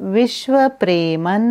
विश्व प्रेमन